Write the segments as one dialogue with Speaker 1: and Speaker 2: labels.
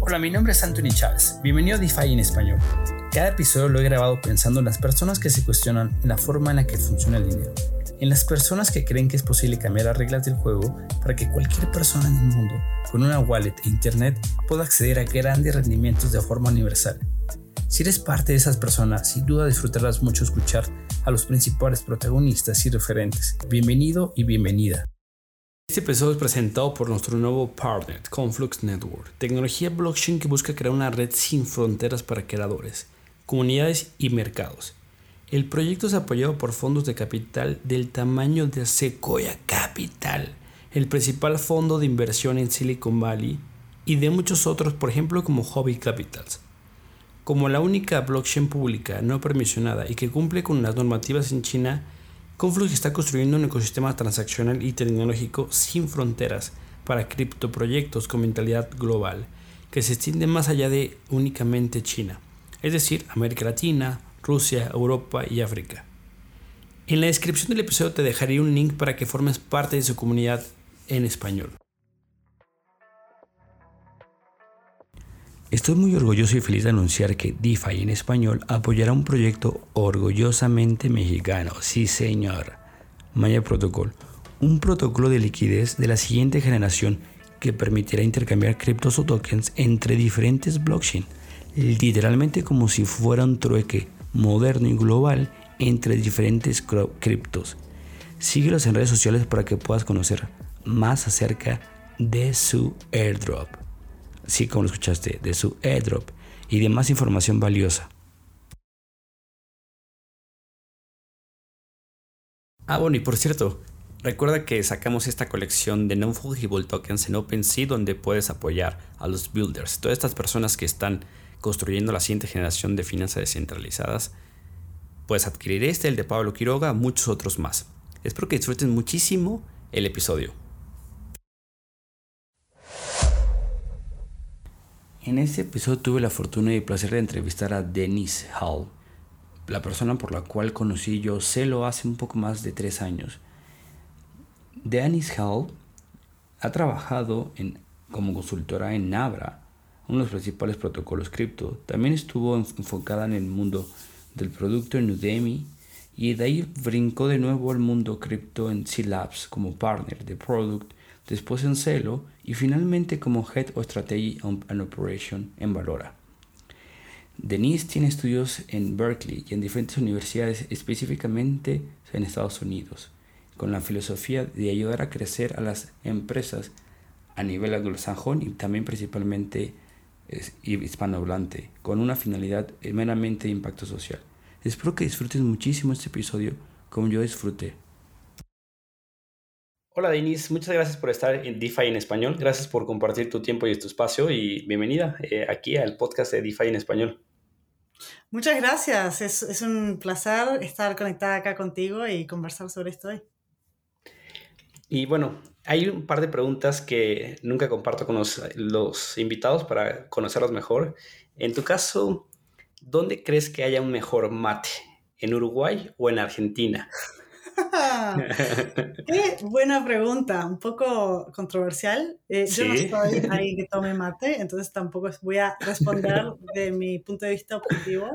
Speaker 1: Hola, mi nombre es Anthony Chávez. Bienvenido a DeFi en español. Cada episodio lo he grabado pensando en las personas que se cuestionan la forma en la que funciona el dinero, en las personas que creen que es posible cambiar las reglas del juego para que cualquier persona en el mundo con una wallet e internet pueda acceder a grandes rendimientos de forma universal. Si eres parte de esas personas, sin duda disfrutarás mucho escuchar a los principales protagonistas y referentes. Bienvenido y bienvenida. Este episodio es presentado por nuestro nuevo partner, Conflux Network, tecnología blockchain que busca crear una red sin fronteras para creadores, comunidades y mercados. El proyecto es apoyado por fondos de capital del tamaño de Sequoia Capital, el principal fondo de inversión en Silicon Valley, y de muchos otros, por ejemplo como Hobby Capitals. Como la única blockchain pública no permisionada y que cumple con las normativas en China, Conflux está construyendo un ecosistema transaccional y tecnológico sin fronteras para criptoproyectos con mentalidad global, que se extiende más allá de únicamente China, es decir, América Latina, Rusia, Europa y África. En la descripción del episodio te dejaré un link para que formes parte de su comunidad en español. Estoy muy orgulloso y feliz de anunciar que DeFi en español apoyará un proyecto orgullosamente mexicano. Sí, señor. Maya Protocol, un protocolo de liquidez de la siguiente generación que permitirá intercambiar criptos o tokens entre diferentes blockchains, literalmente como si fuera un trueque moderno y global entre diferentes criptos. Síguelos en redes sociales para que puedas conocer más acerca de su airdrop sí como lo escuchaste, de su airdrop y de más información valiosa. Ah, bueno, y por cierto, recuerda que sacamos esta colección de non-fungible tokens en OpenSea donde puedes apoyar a los builders, todas estas personas que están construyendo la siguiente generación de finanzas descentralizadas. Puedes adquirir este, el de Pablo Quiroga, muchos otros más. Espero que disfruten muchísimo el episodio. En este episodio tuve la fortuna y el placer de entrevistar a Denise Hall, la persona por la cual conocí yo Celo hace un poco más de tres años. Denise Hall ha trabajado como consultora en Nabra, uno de los principales protocolos cripto. También estuvo enfocada en el mundo del producto en Udemy y de ahí brincó de nuevo al mundo cripto en C-Labs como partner de product después en Celo y finalmente como Head of Strategy and Operation en Valora. Denise tiene estudios en Berkeley y en diferentes universidades, específicamente en Estados Unidos, con la filosofía de ayudar a crecer a las empresas a nivel anglosajón y también principalmente hispanohablante, con una finalidad meramente de impacto social. Espero que disfrutes muchísimo este episodio como yo disfruté. Hola Denise, muchas gracias por estar en DeFi en español. Gracias por compartir tu tiempo y tu espacio y bienvenida eh, aquí al podcast de DeFi en español.
Speaker 2: Muchas gracias, es, es, un placer estar conectada acá contigo y conversar sobre esto hoy.
Speaker 1: Y bueno, hay un par de preguntas que nunca comparto con los, los invitados para conocerlos mejor. En tu caso, ¿dónde crees que haya un mejor mate? ¿En Uruguay o en Argentina?
Speaker 2: Qué buena pregunta, un poco controversial. Eh, yo no soy alguien que tome mate, entonces tampoco voy a responder de mi punto de vista objetivo.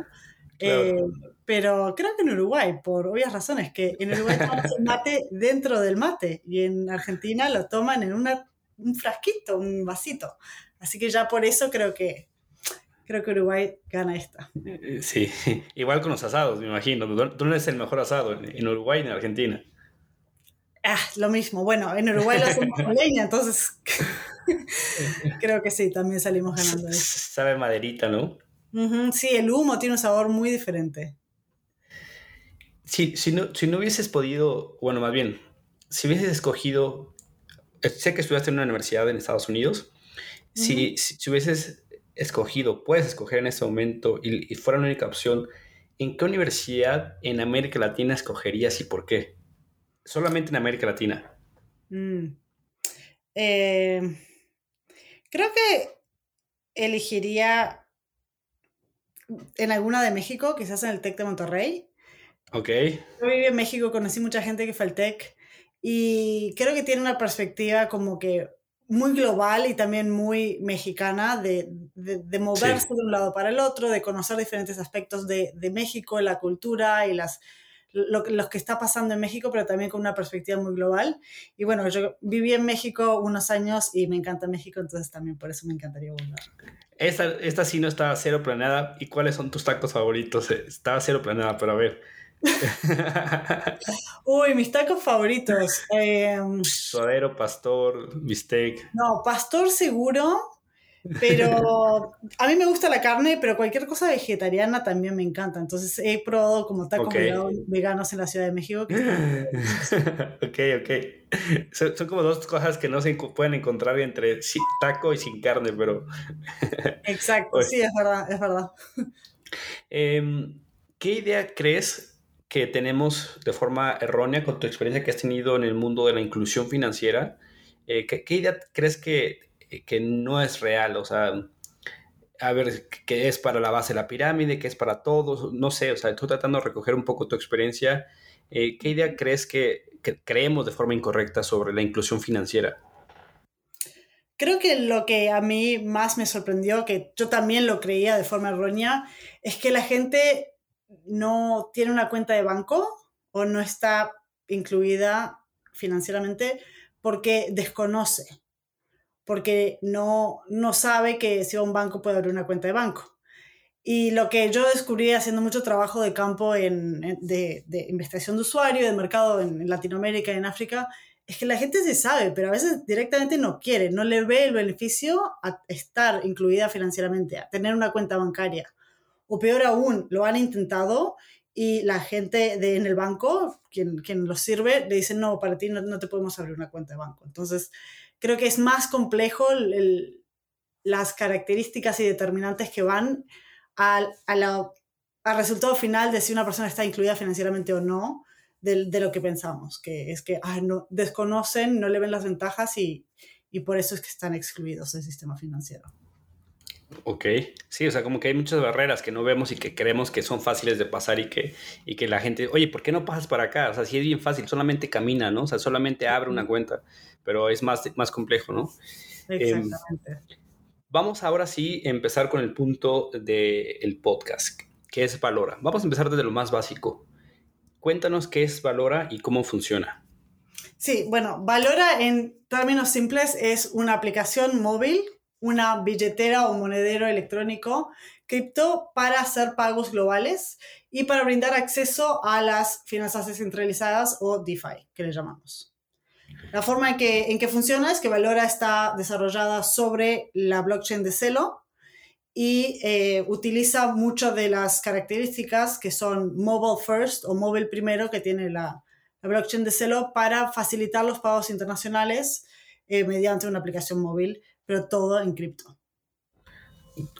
Speaker 2: Eh, pero creo que en Uruguay, por obvias razones, que en Uruguay toman el mate dentro del mate y en Argentina lo toman en una, un frasquito, un vasito. Así que ya por eso creo que creo que Uruguay gana esta.
Speaker 1: Eh, sí, igual con los asados, me imagino. ¿Dónde es el mejor asado? ¿En Uruguay o en Argentina?
Speaker 2: Ah, lo mismo. Bueno, en Uruguay lo hacemos con leña, entonces creo que sí, también salimos ganando.
Speaker 1: Sabe maderita, ¿no?
Speaker 2: sí, el humo tiene un sabor muy diferente.
Speaker 1: Sí, si, no, si no hubieses podido, bueno, más bien, si hubieses escogido, eh, sé que estudiaste en una universidad en Estados Unidos, si, si, hubieses escogido, puedes escoger en ese momento y, fuera la única opción, ¿en qué universidad en América Latina escogerías y por qué? Solamente en América Latina.
Speaker 2: Mm. Eh, creo que elegiría en alguna de México, quizás en el TEC de Monterrey.
Speaker 1: Ok.
Speaker 2: Yo viví en México, conocí mucha gente que fue al TEC y creo que tiene una perspectiva como que muy global y también muy mexicana de, de, moverse de un lado para el otro, de conocer diferentes aspectos de, de México, la cultura y las, lo, lo, que está pasando en México, pero también con una perspectiva muy global. Y bueno, yo viví en México unos años y me encanta México, entonces también por eso me encantaría volver.
Speaker 1: Esta, esta sí no estaba cero planeada. ¿Y cuáles son tus tacos favoritos? Estaba cero planeada, pero a ver.
Speaker 2: Uy, mis tacos favoritos. Eh,
Speaker 1: Suadero, pastor, bistec.
Speaker 2: No, pastor seguro, pero a mí me gusta la carne, pero cualquier cosa vegetariana también me encanta. Entonces he probado como tacos veganos en la Ciudad de México.
Speaker 1: ok, ok. Son, como dos cosas que no se pueden encontrar entre taco y sin carne, pero...
Speaker 2: Exacto, sí, es verdad, es verdad.
Speaker 1: Em, ¿Qué idea crees que tenemos de forma errónea con tu experiencia que has tenido en el mundo de la inclusión financiera. Eh, ¿qué, idea crees que, que, no es real? O sea, a ver, ¿qué es para la base de la pirámide? ¿Qué es para todos? No sé, o sea, estoy tratando de recoger un poco tu experiencia. Eh, ¿Qué idea crees que, que creemos de forma incorrecta sobre la inclusión financiera?
Speaker 2: Creo que lo que a mí más me sorprendió, que yo también lo creía de forma errónea, es que la gente no tiene una cuenta de banco o no está incluida financieramente porque desconoce, porque no, no sabe que si un banco puede abrir una cuenta de banco. Y lo que yo descubrí haciendo mucho trabajo de campo en, de, investigación de usuario, de mercado en, en Latinoamérica y en África, es que la gente se sabe, pero a veces directamente no quiere, no le ve el beneficio a estar incluida financieramente, a tener una cuenta bancaria o peor aún, lo han intentado y la gente de, en el banco, quien, quien los sirve, le dicen, no, para ti no, te podemos abrir una cuenta de banco. Entonces, creo que es más complejo las características y determinantes que van al, resultado final de si una persona está incluida financieramente o no, de, lo que pensamos, que es que no, desconocen, no le ven las ventajas y, y por eso es que están excluidos del sistema financiero.
Speaker 1: Ok, sí, o sea, como que hay muchas barreras que no vemos y que creemos que son fáciles de pasar y que, y que la gente, oye, ¿por qué no pasas para acá? O sea, sí es bien fácil, solamente camina, ¿no? O sea, solamente abre una cuenta, pero es más, más complejo, ¿no? Em, Exactamente. vamos ahora sí a empezar con el punto del podcast, que es Valora. Vamos a empezar desde lo más básico. Cuéntanos qué es Valora y cómo funciona.
Speaker 2: Sí, bueno, Valora en términos simples es una aplicación móvil una billetera o monedero electrónico cripto para hacer pagos globales y para brindar acceso a las finanzas descentralizadas o DeFi, que le llamamos. La forma en que, en que funciona es que Valora está desarrollada sobre la blockchain de Celo y eh, utiliza muchas de las características que son mobile first o mobile primero que tiene la, la blockchain de Celo para facilitar los pagos internacionales eh, mediante una aplicación móvil pero todo en cripto.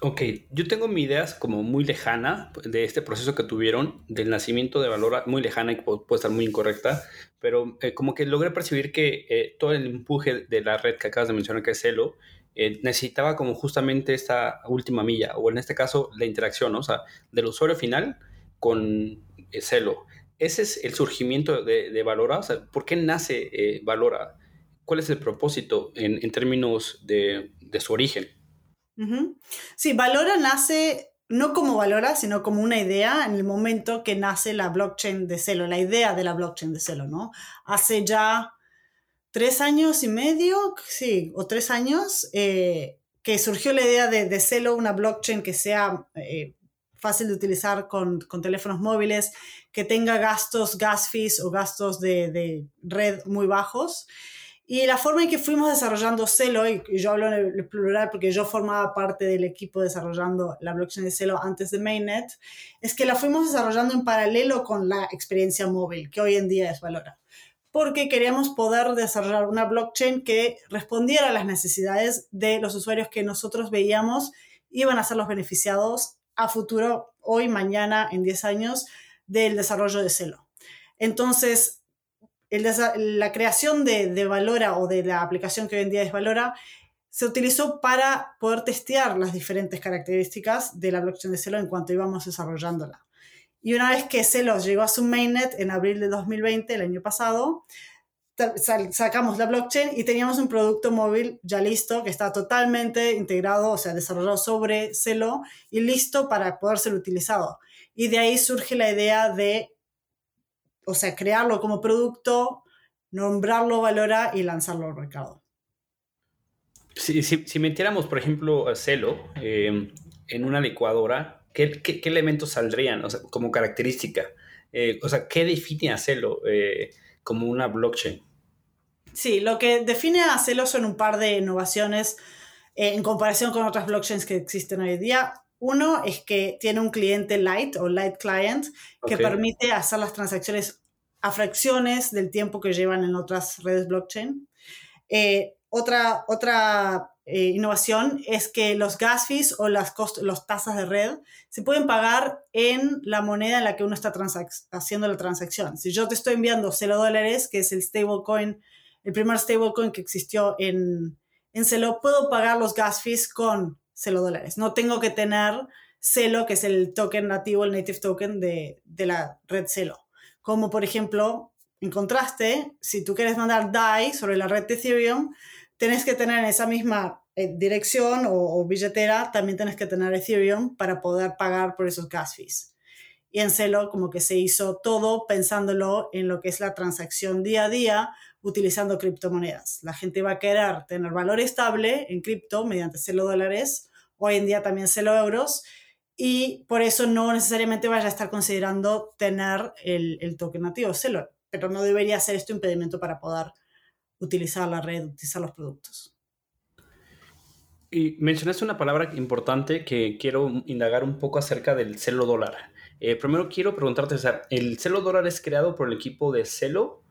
Speaker 1: Ok, yo tengo mi idea como muy lejana de este proceso que tuvieron, del nacimiento de Valora, muy lejana y puede estar muy incorrecta, pero eh, como que logré percibir que eh, todo el empuje de la red que acabas de mencionar, que es Celo, eh, necesitaba como justamente esta última milla, o en este caso la interacción, o sea, del usuario final con Celo. Ese es el surgimiento de, Valora, o sea, ¿por qué nace Valora? Cuál es el propósito en, términos de, su origen.
Speaker 2: Sí, Valora nace no como Valora, sino como una idea en el momento que nace la blockchain de Celo, la idea de la blockchain de Celo, ¿no? Hace ya tres años y medio, sí, o tres años, eh, que surgió la idea de, de, Celo, una blockchain que sea eh, fácil de utilizar con, teléfonos móviles, que tenga gastos, gas fees o gastos de, de red muy bajos y la forma en que fuimos desarrollando Celo, y yo hablo en el plural porque yo formaba parte del equipo desarrollando la blockchain de Celo antes de Mainnet, es que la fuimos desarrollando en paralelo con la experiencia móvil, que hoy en día es Valora. Porque queríamos poder desarrollar una blockchain que respondiera a las necesidades de los usuarios que nosotros veíamos iban a ser los beneficiados a futuro, hoy, mañana, en 10 años, del desarrollo de Celo. Entonces, la creación de, Valora o de la aplicación que hoy en día es Valora se utilizó para poder testear las diferentes características de la blockchain de Celo en cuanto íbamos desarrollándola. Y una vez que Celo llegó a su mainnet en abril de 2020, el año pasado, sacamos la blockchain y teníamos un producto móvil ya listo, que está totalmente integrado, o sea, desarrollado sobre Celo y listo para poder ser utilizado. Y de ahí surge la idea de, o sea, crearlo como producto, nombrarlo Valora y lanzarlo al mercado.
Speaker 1: Si, si, metiéramos, por ejemplo, Celo eh, en una licuadora, ¿qué, qué, elementos saldrían o sea, como característica? Eh, o sea, ¿qué define a Celo eh, como una blockchain?
Speaker 2: Sí, lo que define a Celo son un par de innovaciones en comparación con otras blockchains que existen hoy en día. Uno es que tiene un cliente light o light client que permite hacer las transacciones a fracciones del tiempo que llevan en otras redes blockchain. Eh, otra otra eh, innovación es que los gas fees o las los tasas de red se pueden pagar en la moneda en la que uno está haciendo la transacción. Si yo te estoy enviando 0 dólares, que es el stablecoin, el primer stablecoin que existió en, en Celo, puedo pagar los gas fees con Celo dólares. No tengo que tener Celo, que es el token nativo, el native token de, de la red Celo. Como por ejemplo, en contraste, si tú quieres mandar DAI sobre la red de Ethereum, tienes que tener en esa misma eh, dirección o, billetera, también tienes que tener Ethereum para poder pagar por esos gas fees. Y en Celo como que se hizo todo pensándolo en lo que es la transacción día a día utilizando criptomonedas. La gente va a querer tener valor estable en cripto mediante Celo dólares, hoy en día también Celo euros, y por eso no necesariamente vaya a estar considerando tener el, el token nativo Celo, pero no debería ser esto impedimento para poder utilizar la red, utilizar los productos.
Speaker 1: Y mencionaste una palabra importante que quiero indagar un poco acerca del Celo dólar. Eh, primero quiero preguntarte, ¿el Celo dólar es creado por el equipo de Celo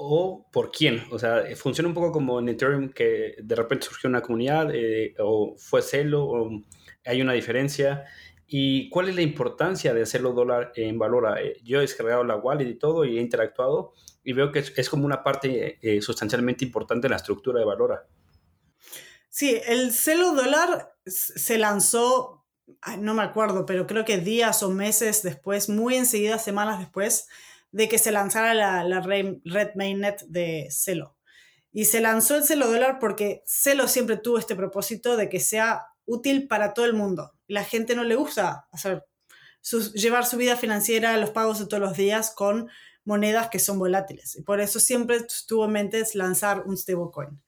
Speaker 1: o por quién? O sea, funciona un poco como en Ethereum que de repente surgió una comunidad eh, o fue Celo o hay una diferencia. ¿Y cuál es la importancia de hacerlo dólar en Valora? Eh, yo he descargado la wallet y todo y he interactuado y veo que es, como una parte eh, sustancialmente importante en la estructura de Valora.
Speaker 2: Sí, el celo dólar se lanzó, no me acuerdo, pero creo que días o meses después, muy enseguida, semanas después de que se lanzara la, la red mainnet de Celo. Y se lanzó el celo dólar porque Celo siempre tuvo este propósito de que sea útil para todo el mundo. La gente no le gusta hacer llevar su vida financiera, los pagos de todos los días con monedas que son volátiles. Y por eso siempre tuvo en mente lanzar un stablecoin.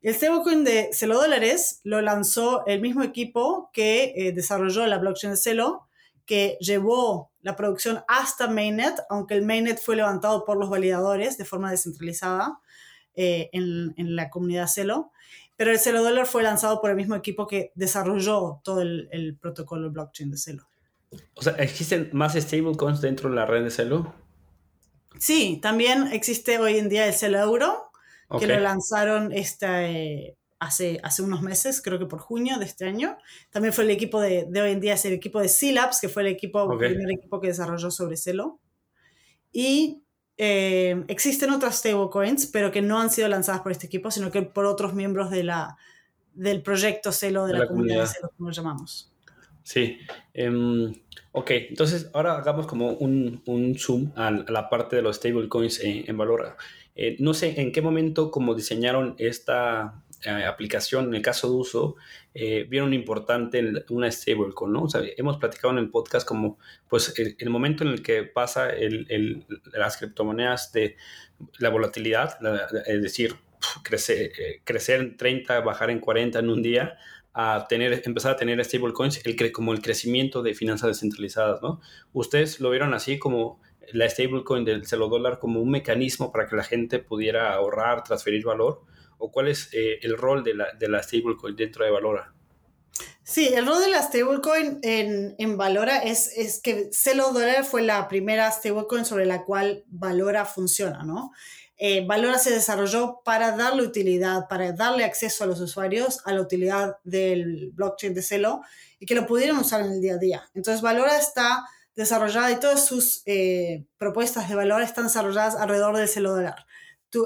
Speaker 2: El stablecoin de Celo dólares lo lanzó el mismo equipo que eh, desarrolló la blockchain de Celo, que llevó la producción hasta Mainnet, aunque el Mainnet fue levantado por los validadores de forma descentralizada eh, en, en, la comunidad Celo. Pero el Celo Dólar fue lanzado por el mismo equipo que desarrolló todo el, el protocolo blockchain de Celo.
Speaker 1: O sea, ¿existen más stablecoins dentro de la red de Celo?
Speaker 2: Sí, también existe hoy en día el Celo Euro, que lo lanzaron este, hace, hace unos meses, creo que por junio de este año. También fue el equipo de, de hoy en día, es el equipo de C-Labs, que fue el equipo, primer equipo que desarrolló sobre Celo. Y eh, existen otras stablecoins, pero que no han sido lanzadas por este equipo, sino que por otros miembros de la, del proyecto Celo, de, la, comunidad, Celo, como lo llamamos.
Speaker 1: Sí. Em, ok, entonces ahora hagamos como un, un zoom a, la parte de los stablecoins en, en Valora. Eh, no sé en qué momento como diseñaron esta, eh, aplicación, en el caso de uso, eh, vieron importante una stablecoin, hemos platicado en el podcast como, pues, el, momento en el que pasa el, las criptomonedas de la volatilidad, es decir, crecer, eh, crecer en 30, bajar en 40 en un día, a tener, empezar a tener stablecoins, el, como el crecimiento de finanzas descentralizadas, ¿no? Ustedes lo vieron así como la stablecoin del celo dólar como un mecanismo para que la gente pudiera ahorrar, transferir valor, o cuál es eh, el rol de la, de la stablecoin dentro de Valora?
Speaker 2: Sí, el rol de la stablecoin en, en Valora es, es que Celo Dólar fue la primera stablecoin sobre la cual Valora funciona, ¿no? Eh, Valora se desarrolló para darle utilidad, para darle acceso a los usuarios a la utilidad del blockchain de Celo y que lo pudieran usar en el día a día. Entonces, Valora está desarrollada y todas sus eh, propuestas de valor están desarrolladas alrededor del Celo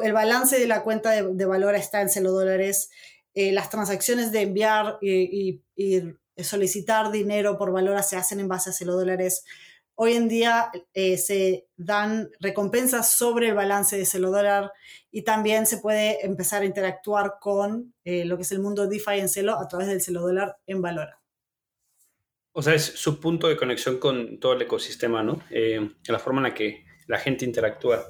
Speaker 2: El balance de la cuenta de, valor está en celo dólares, eh, las transacciones de enviar y, solicitar dinero por valor se hacen en base a celo dólares, hoy en día eh, se dan recompensas sobre el balance de Celo dólar y también se puede empezar a interactuar con eh, lo que es el mundo DeFi en Celo a través del Celo dólar en Valora.
Speaker 1: O sea, es su punto de conexión con todo el ecosistema, ¿no? Eh, la forma en la que la gente interactúa.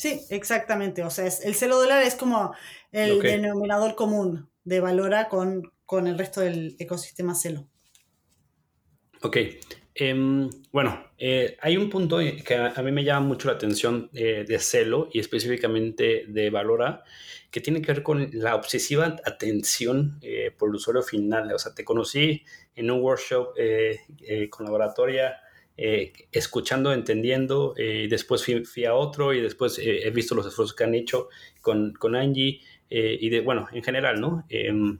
Speaker 2: Sí, exactamente. O sea, el Celo dólar es como el denominador común de Valora con, con el resto del ecosistema Celo.
Speaker 1: Ok. Em, bueno, eh, hay un punto que a, mí me llama mucho la atención eh, de Celo y específicamente de Valora, que tiene que ver con la obsesiva atención eh, por el usuario final. O sea, te conocí en un workshop con laboratoria, escuchando, entendiendo, y después fui, a otro y después he visto los esfuerzos que han hecho con, con Angie y de, bueno, en general, ¿no? Em,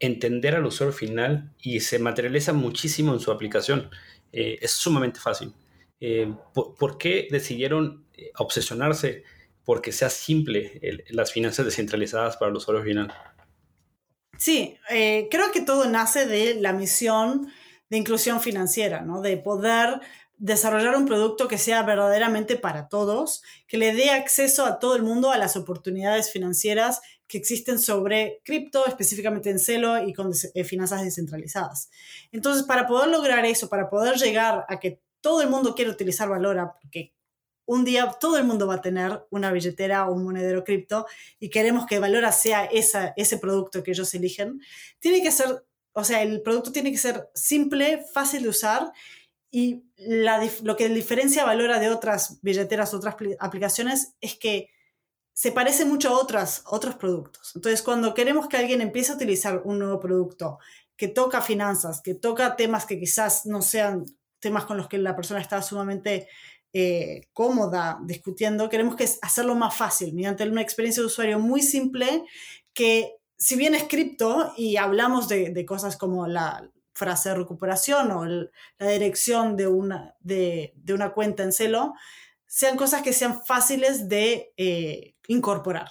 Speaker 1: entender al usuario final y se materializa muchísimo en su aplicación. Eh, es sumamente fácil. Eh, ¿por, qué decidieron eh, obsesionarse porque sea simple las finanzas descentralizadas para el usuario final?
Speaker 2: Sí, creo que todo nace de la misión de inclusión financiera, ¿no? De poder desarrollar un producto que sea verdaderamente para todos, que le dé acceso a todo el mundo a las oportunidades financieras que existen sobre cripto, específicamente en Celo y con eh, finanzas descentralizadas. Entonces, para poder lograr eso, para poder llegar a que todo el mundo quiera utilizar Valora, porque un día todo el mundo va a tener una billetera o un monedero cripto y queremos que Valora sea esa, ese producto que ellos eligen, tiene que ser, o sea, el producto tiene que ser simple, fácil de usar y lo que diferencia Valora de otras billeteras, otras aplicaciones, es que se parece mucho a otras, otros productos. Entonces, cuando queremos que alguien empiece a utilizar un nuevo producto que toca finanzas, que toca temas que quizás no sean temas con los que la persona está sumamente eh, cómoda discutiendo, queremos que hacerlo más fácil, mediante una experiencia de usuario muy simple que si bien es cripto y hablamos de, cosas como la frase de recuperación o la dirección de una, de, una cuenta en celo, sean cosas que sean fáciles de eh, incorporar,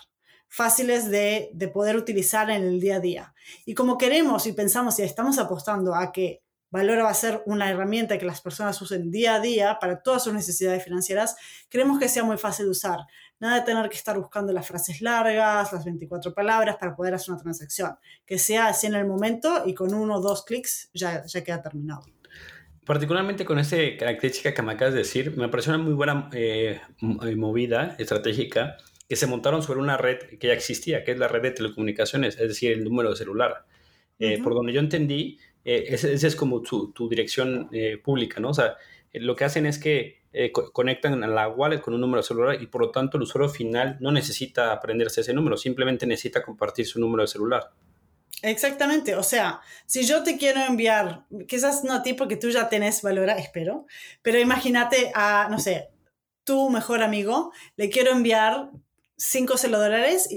Speaker 2: fáciles de, poder utilizar en el día a día. Y como queremos y pensamos y estamos apostando a que Valora va a ser una herramienta que las personas usen día a día para todas sus necesidades financieras, queremos que sea muy fácil de usar. Nada de tener que estar buscando las frases largas, las 24 palabras para poder hacer una transacción. Que sea así en el momento y con uno o dos clics ya, ya queda terminado.
Speaker 1: Particularmente con esa característica que me acabas de decir, me pareció una muy buena eh, movida estratégica que se montaron sobre una red que ya existía, que es la red de telecomunicaciones, es decir, el número de celular. Eh, por donde yo entendí, eh, esa es como tu, dirección eh, pública, ¿no? O sea, lo que hacen es que conectan a la wallet con un número de celular y por lo tanto el usuario final no necesita aprenderse ese número, simplemente necesita compartir su número de celular.
Speaker 2: Exactamente, o sea, si yo te quiero enviar, quizás no a ti porque tú ya tenés valor, espero, pero imagínate a, no sé, tu mejor amigo, le quiero enviar 5 dólares.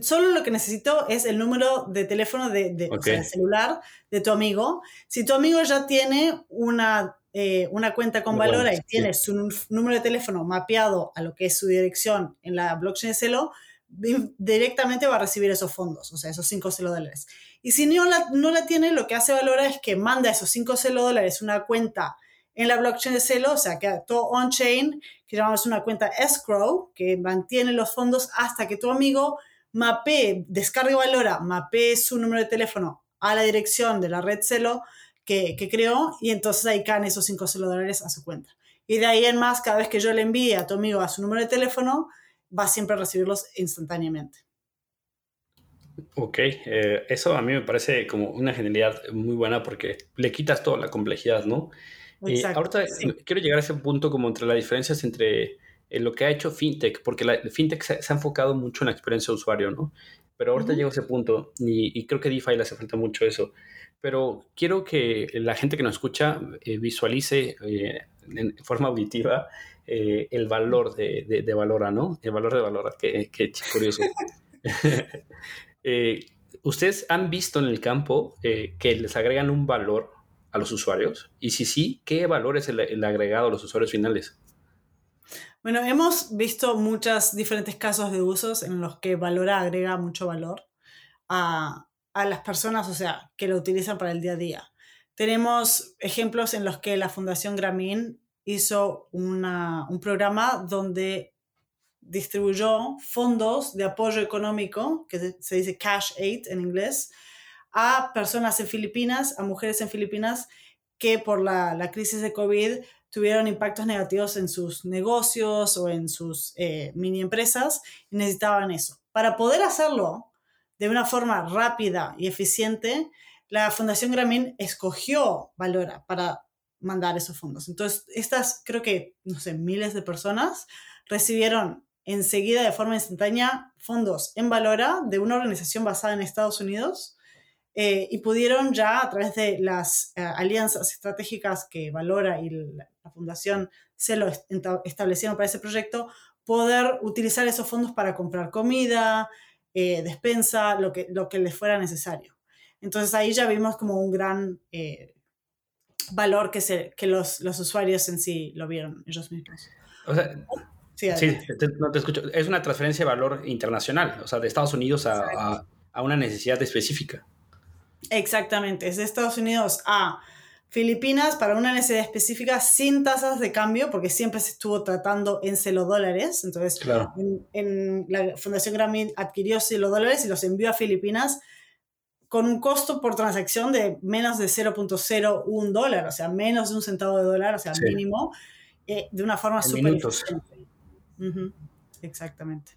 Speaker 2: Solo lo que necesito es el número de teléfono de, celular de tu amigo. Si tu amigo ya tiene una, eh, una cuenta con Valora y tiene su número de teléfono mapeado a lo que es su dirección en la blockchain de Celo, directamente va a recibir esos fondos, o sea, esos 5 dólares. Y si no la, no la tiene, lo que hace Valora es que manda esos 5 dólares una cuenta en la blockchain de Celo, o sea, que todo on-chain, que llamamos una cuenta escrow, que mantiene los fondos hasta que tu amigo mapee, descargue Valora, mapee su número de teléfono a la dirección de la red Celo que, que creó y entonces ahí caen esos 5 dólares a su cuenta. Y de ahí en más, cada vez que yo le envíe a tu amigo a su número de teléfono, va siempre a recibirlos instantáneamente.
Speaker 1: Ok, eh, eso a mí me parece como una genialidad muy buena porque le quitas toda la complejidad, ¿no? Y ahorita quiero llegar a ese punto como entre las diferencias entre eh, lo que ha hecho FinTech, porque la, FinTech se, ha enfocado mucho en la experiencia de usuario, ¿no? Pero ahorita llego a ese punto y, creo que DeFi le hace falta mucho eso. Pero quiero que la gente que nos escucha eh, visualice eh, en forma auditiva el valor de, de, Valora, ¿no? El valor de Valora, que, que curioso. ¿Ustedes han visto en el campo que les agregan un valor a los usuarios? Y si sí, ¿qué valor es el, agregado a los usuarios finales?
Speaker 2: Bueno, hemos visto muchos diferentes casos de usos en los que Valora agrega mucho valor a, las personas, o sea, que lo utilizan para el día a día. Tenemos ejemplos en los que la Fundación Grameen hizo un programa donde distribuyó fondos de apoyo económico, que se dice cash aid en inglés, a personas en Filipinas, a mujeres en Filipinas que por la, la crisis de COVID tuvieron impactos negativos en sus negocios o en sus eh, mini empresas y necesitaban eso. Para poder hacerlo de una forma rápida y eficiente, la Fundación Grameen escogió Valora para mandar esos fondos. Entonces, estas, creo que, no sé, miles de personas recibieron enseguida de forma instantánea fondos en Valora de una organización basada en Estados Unidos eh, y pudieron ya a través de las eh, alianzas estratégicas que Valora y la, Fundación se lo establecieron para ese proyecto, poder utilizar esos fondos para comprar comida, eh, despensa, lo que, lo que les fuera necesario. Entonces ahí ya vimos como un gran valor que, se, que los, los, usuarios en sí lo vieron ellos mismos.
Speaker 1: O sea, sí, no te escucho. Es una transferencia de valor internacional, o sea, de Estados Unidos a, a, una necesidad específica.
Speaker 2: Exactamente, es de Estados Unidos a Filipinas para una necesidad específica sin tasas de cambio, porque siempre se estuvo tratando en celo dólares. Entonces, en, la Fundación Grameen adquirió celo dólares y los envió a Filipinas con un costo por transacción de menos de 0.01 dólar, o sea, menos de un centavo de dólar, o sea, mínimo, eh, de una forma súper. Exactamente.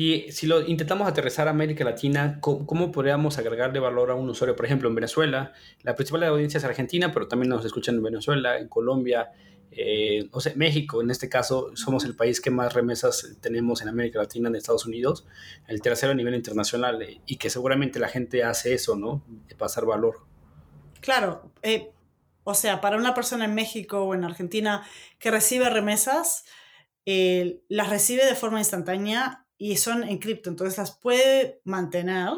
Speaker 1: Y si lo intentamos aterrizar a América Latina, ¿cómo, podríamos agregarle valor a un usuario? Por ejemplo, en Venezuela, la principal audiencia es Argentina, pero también nos escuchan en Venezuela, en Colombia, eh, o sea, México, en este caso, somos el país que más remesas tenemos en América Latina, en Estados Unidos, el tercero a nivel internacional, eh, y que seguramente la gente hace eso, ¿no? De pasar valor.
Speaker 2: Claro, eh, o sea, para una persona en México o en Argentina que recibe remesas, las recibe de forma instantánea y son en cripto, entonces las puede mantener,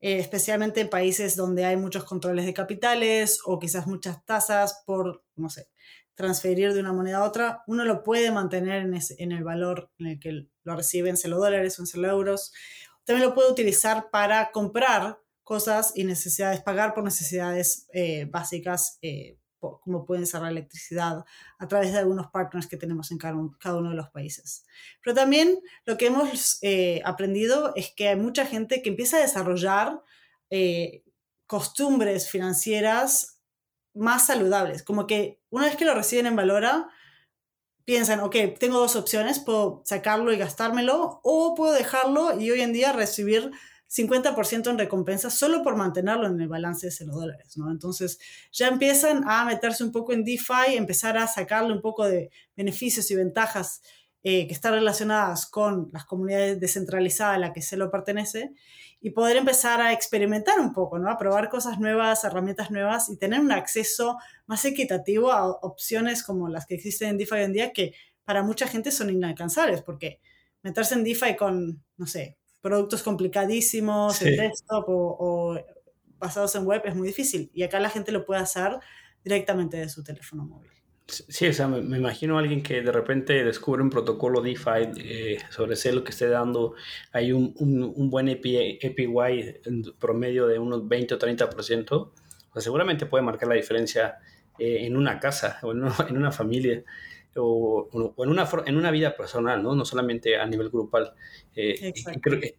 Speaker 2: especialmente en países donde hay muchos controles de capitales o quizás muchas tasas por, no sé, transferir de una moneda a otra, uno lo puede mantener en, en el valor en el que lo recibe en celo dólares o en celo euros. También lo puede utilizar para comprar cosas y necesidades, pagar por necesidades eh, básicas, eh, como pueden ser electricidad, a través de algunos partners que tenemos en cada, uno de los países. Pero también lo que hemos eh, aprendido es que hay mucha gente que empieza a desarrollar costumbres financieras más saludables. Como que una vez que lo reciben en Valora, piensan, ok, tengo dos opciones, puedo sacarlo y gastármelo o puedo dejarlo y hoy en día recibir 50% en recompensa solo por mantenerlo en el balance de 0 dólares, ¿no? Entonces ya empiezan a meterse un poco en DeFi, empezar a sacarle un poco de beneficios y ventajas eh, que están relacionadas con las comunidades descentralizadas a las que se lo pertenece y poder empezar a experimentar un poco, ¿no? A probar cosas nuevas, herramientas nuevas y tener un acceso más equitativo a opciones como las que existen en DeFi hoy en día que para mucha gente son inalcanzables porque meterse en DeFi con, no sé, productos complicadísimos en desktop o, o basados en web es muy difícil y acá la gente lo puede hacer directamente de su teléfono móvil.
Speaker 1: Sí, o sea, me, imagino a alguien que de repente descubre un protocolo DeFi eh, sobre lo que esté dando. Hay un, un, buen API, APY en promedio de unos 20 o 30%. O sea, seguramente puede marcar la diferencia eh, en una casa o en una, en una familia o, o, en, una, en una vida personal, ¿no? No solamente a nivel grupal. Eh,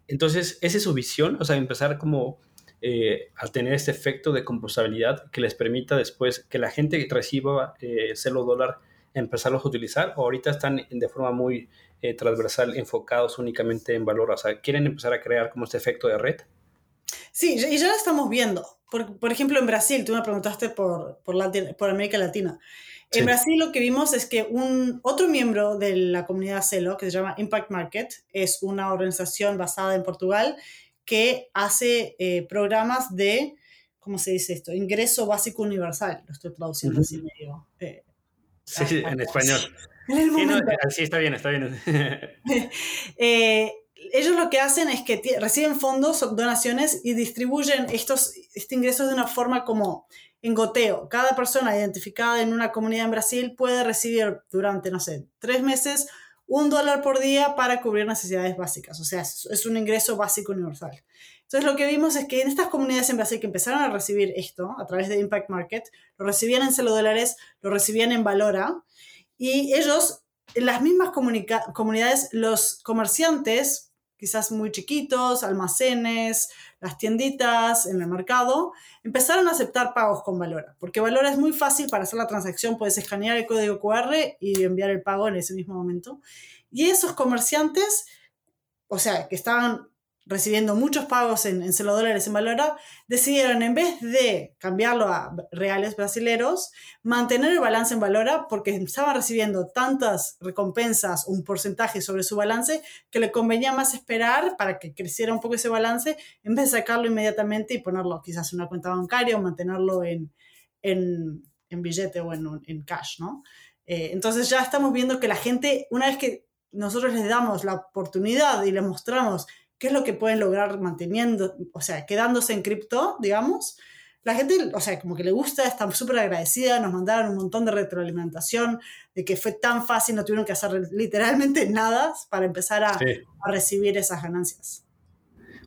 Speaker 1: entonces, esa es su visión, o sea, empezar como eh, al tener este efecto de compostabilidad que les permita después que la gente que reciba eh, celo dólar empezarlos a utilizar o ahorita están de forma muy eh, transversal enfocados únicamente en valor, o sea, quieren empezar a crear como este efecto de red.
Speaker 2: Sí, y ya lo estamos viendo. Por, por ejemplo, en Brasil, tú me preguntaste por, por, por América Latina. En Brasil lo que vimos es que un otro miembro de la comunidad Celo, que se llama Impact Market, es una organización basada en Portugal que hace eh, programas de, ¿cómo se dice esto? Ingreso básico universal. Lo estoy traduciendo así medio.
Speaker 1: Eh, sí, en español. sí, está bien, está bien.
Speaker 2: Eh, ellos lo que hacen es que reciben fondos o donaciones y distribuyen estos este ingresos de una forma como en goteo. Cada persona identificada en una comunidad en Brasil puede recibir durante, no sé, tres meses un dólar por día para cubrir necesidades básicas, o sea, es un ingreso básico universal. Entonces lo que vimos es que en estas comunidades en Brasil que empezaron a recibir esto a través de Impact Market, lo recibían en celo dólares, lo recibían en Valora, y ellos, en las mismas comunidades, los comerciantes, quizás muy chiquitos, almacenes, las tienditas en el mercado, empezaron a aceptar pagos con Valora, porque Valora es muy fácil para hacer la transacción, puedes escanear el código QR y enviar el pago en ese mismo momento. Y esos comerciantes, o sea, que estaban recibiendo muchos pagos en, en dólares en Valora, decidieron en vez de cambiarlo a reales brasileros, mantener el balance en Valora porque estaban recibiendo tantas recompensas, un porcentaje sobre su balance, que le convenía más esperar para que creciera un poco ese balance en vez de sacarlo inmediatamente y ponerlo quizás en una cuenta bancaria o mantenerlo en, en, en billete o en, en cash, ¿no? Eh, entonces ya estamos viendo que la gente, una vez que nosotros les damos la oportunidad y les mostramos qué es lo que pueden lograr manteniendo, o sea, quedándose en cripto, digamos. La gente, o sea, como que le gusta, está súper agradecida, nos mandaron un montón de retroalimentación, de que fue tan fácil, no tuvieron que hacer literalmente nada para empezar a, a recibir esas ganancias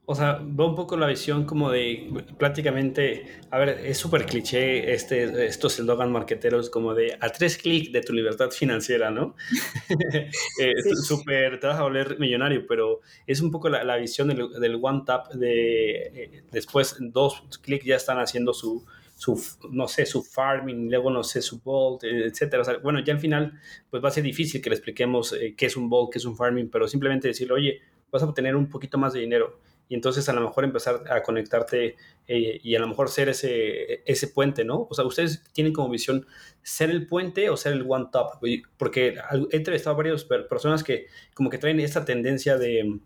Speaker 1: o sea, veo un poco la visión como de prácticamente, a ver, es súper cliché este, estos eslogan marqueteros como de a tres clics de tu libertad financiera, ¿no? eh, Súper, te vas a volver millonario, pero es un poco la, visión del, one tap de eh, después dos clics ya están haciendo su, su, no sé, su farming, luego no sé, su vault, etcétera. O sea, bueno, ya al final, pues va a ser difícil que le expliquemos eh, qué es un vault, qué es un farming, pero simplemente decirle, oye, vas a obtener un poquito más de dinero y entonces a lo mejor empezar a conectarte eh, y a lo mejor ser ese, ese puente, ¿no? O sea, ustedes tienen como visión ser el puente o ser el one top, porque he entrevistado a varias personas que como que traen esta tendencia de,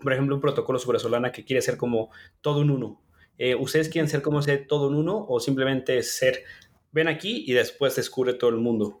Speaker 1: por ejemplo, un protocolo sobre Solana que quiere ser como todo un uno. Eh, ¿Ustedes quieren ser como ese todo un uno o simplemente ser, ven aquí y después descubre todo el mundo?